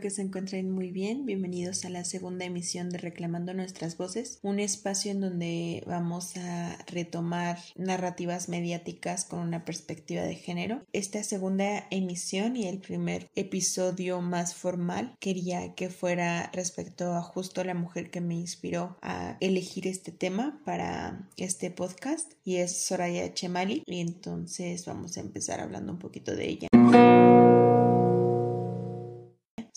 que se encuentren muy bien. Bienvenidos a la segunda emisión de Reclamando Nuestras Voces, un espacio en donde vamos a retomar narrativas mediáticas con una perspectiva de género. Esta segunda emisión y el primer episodio más formal quería que fuera respecto a justo la mujer que me inspiró a elegir este tema para este podcast y es Soraya Chemali y entonces vamos a empezar hablando un poquito de ella.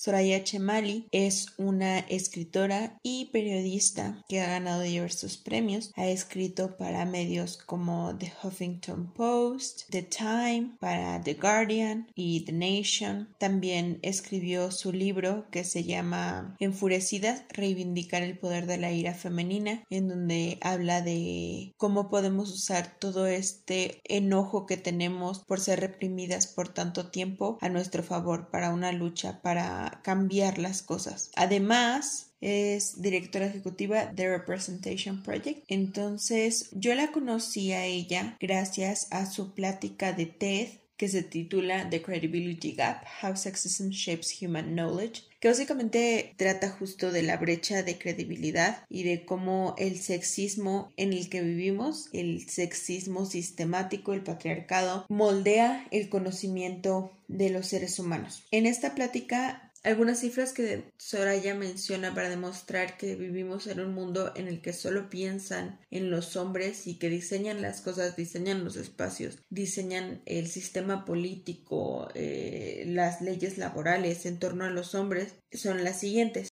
Soraya Chemali es una escritora y periodista que ha ganado diversos premios. Ha escrito para medios como The Huffington Post, The Time, para The Guardian y The Nation. También escribió su libro que se llama Enfurecidas, reivindicar el poder de la ira femenina, en donde habla de cómo podemos usar todo este enojo que tenemos por ser reprimidas por tanto tiempo a nuestro favor para una lucha para cambiar las cosas. Además, es directora ejecutiva de Representation Project. Entonces, yo la conocí a ella gracias a su plática de TED que se titula The Credibility Gap, How Sexism Shapes Human Knowledge, que básicamente trata justo de la brecha de credibilidad y de cómo el sexismo en el que vivimos, el sexismo sistemático, el patriarcado, moldea el conocimiento de los seres humanos. En esta plática algunas cifras que Soraya menciona para demostrar que vivimos en un mundo en el que solo piensan en los hombres y que diseñan las cosas, diseñan los espacios, diseñan el sistema político, eh, las leyes laborales en torno a los hombres, son las siguientes.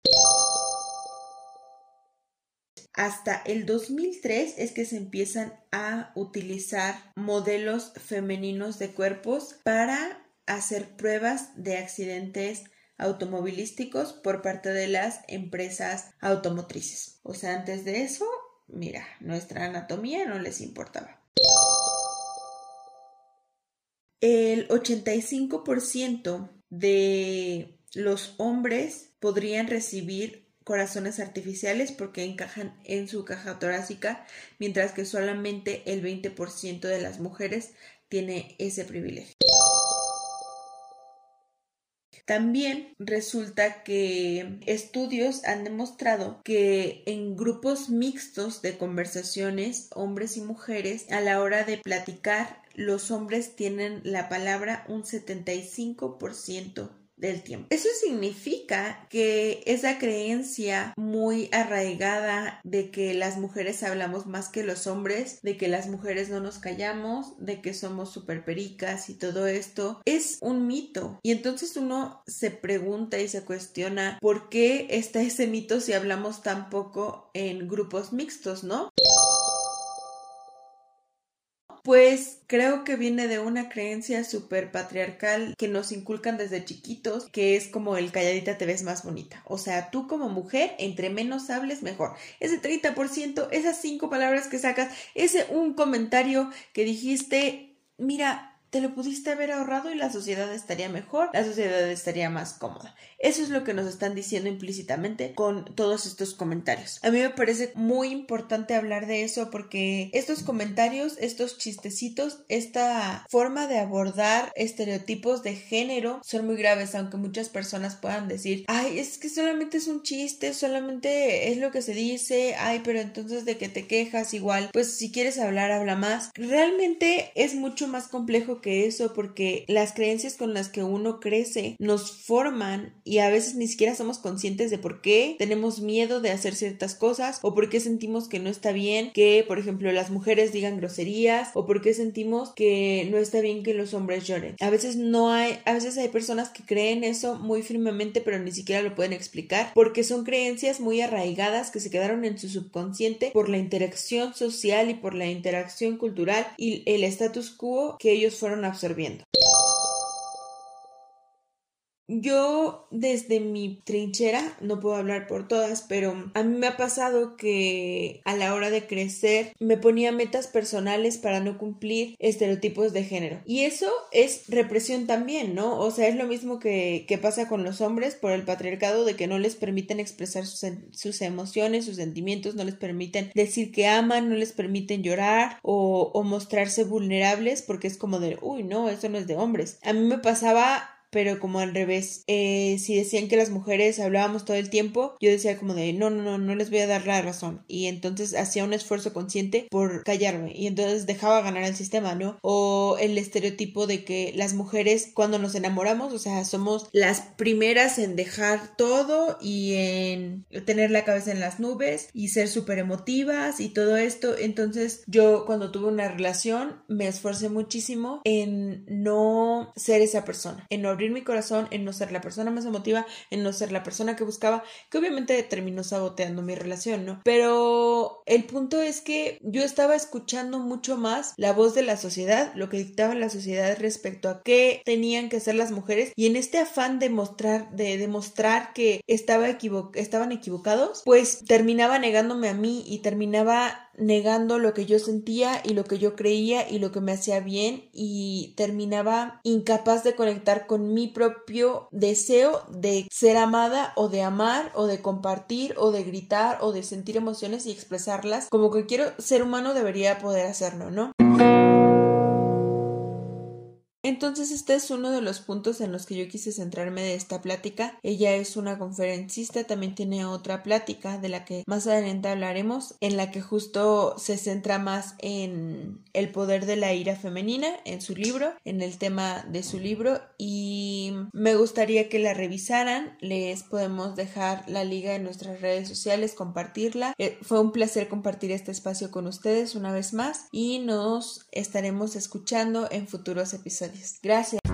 Hasta el 2003 es que se empiezan a utilizar modelos femeninos de cuerpos para hacer pruebas de accidentes automovilísticos por parte de las empresas automotrices. O sea, antes de eso, mira, nuestra anatomía no les importaba. El 85% de los hombres podrían recibir corazones artificiales porque encajan en su caja torácica, mientras que solamente el 20% de las mujeres tiene ese privilegio. También resulta que estudios han demostrado que en grupos mixtos de conversaciones, hombres y mujeres, a la hora de platicar, los hombres tienen la palabra un 75% del tiempo. Eso significa que esa creencia muy arraigada de que las mujeres hablamos más que los hombres, de que las mujeres no nos callamos, de que somos super pericas y todo esto, es un mito. Y entonces uno se pregunta y se cuestiona por qué está ese mito si hablamos tan poco en grupos mixtos, ¿no? Pues creo que viene de una creencia súper patriarcal que nos inculcan desde chiquitos, que es como el calladita te ves más bonita. O sea, tú como mujer, entre menos hables, mejor. Ese 30%, esas cinco palabras que sacas, ese un comentario que dijiste, mira, te lo pudiste haber ahorrado y la sociedad estaría mejor, la sociedad estaría más cómoda. Eso es lo que nos están diciendo implícitamente con todos estos comentarios. A mí me parece muy importante hablar de eso porque estos comentarios, estos chistecitos, esta forma de abordar estereotipos de género son muy graves, aunque muchas personas puedan decir, ay, es que solamente es un chiste, solamente es lo que se dice, ay, pero entonces de que te quejas igual, pues si quieres hablar, habla más. Realmente es mucho más complejo que eso porque las creencias con las que uno crece nos forman y a veces ni siquiera somos conscientes de por qué tenemos miedo de hacer ciertas cosas o por qué sentimos que no está bien que, por ejemplo, las mujeres digan groserías o por qué sentimos que no está bien que los hombres lloren. A veces no hay, a veces hay personas que creen eso muy firmemente pero ni siquiera lo pueden explicar porque son creencias muy arraigadas que se quedaron en su subconsciente por la interacción social y por la interacción cultural y el status quo que ellos fueron absorbiendo. Yo desde mi trinchera, no puedo hablar por todas, pero a mí me ha pasado que a la hora de crecer me ponía metas personales para no cumplir estereotipos de género. Y eso es represión también, ¿no? O sea, es lo mismo que, pasa con los hombres por el patriarcado de que no les permiten expresar sus, sus, emociones, sus sentimientos, no les permiten decir que aman, no les permiten llorar o, o mostrarse vulnerables porque es como de, uy, no, eso no es de hombres. A mí me pasaba pero como al revés. Eh, si decían que las mujeres hablábamos todo el tiempo, yo decía como de no, no, no, no les voy a dar la razón. Y entonces hacía un esfuerzo consciente por callarme y entonces dejaba ganar el sistema, ¿no? O el estereotipo de que las mujeres cuando nos enamoramos, o sea, somos las primeras en dejar todo y en tener la cabeza en las nubes y ser súper emotivas y todo esto. Entonces yo cuando tuve una relación me esforcé muchísimo en no ser esa persona, en no abrir mi corazón, en no ser la persona más emotiva, en no ser la persona que buscaba, que obviamente terminó saboteando mi relación, ¿no? Pero el punto es que yo estaba escuchando mucho más la voz de la sociedad, lo que dictaba la sociedad respecto a qué tenían que hacer las mujeres y en este afán de mostrar, de demostrar que estaba estaban equivocados, pues terminaba negándome a mí y terminaba negando lo que yo sentía y lo que yo creía y lo que me hacía bien y terminaba incapaz de conectar con mi propio deseo de ser amada o de amar o de compartir o de gritar o de sentir emociones y expresarlas como que quiero ser humano debería poder hacerlo, ¿no? Entonces este es uno de los puntos en los que yo quise centrarme de esta plática. Ella es una conferencista, también tiene otra plática de la que más adelante hablaremos, en la que justo se centra más en el poder de la ira femenina en su libro, en el tema de su libro y me gustaría que la revisaran. Les podemos dejar la liga en nuestras redes sociales, compartirla. Eh, fue un placer compartir este espacio con ustedes una vez más y nos estaremos escuchando en futuros episodios. Gracias.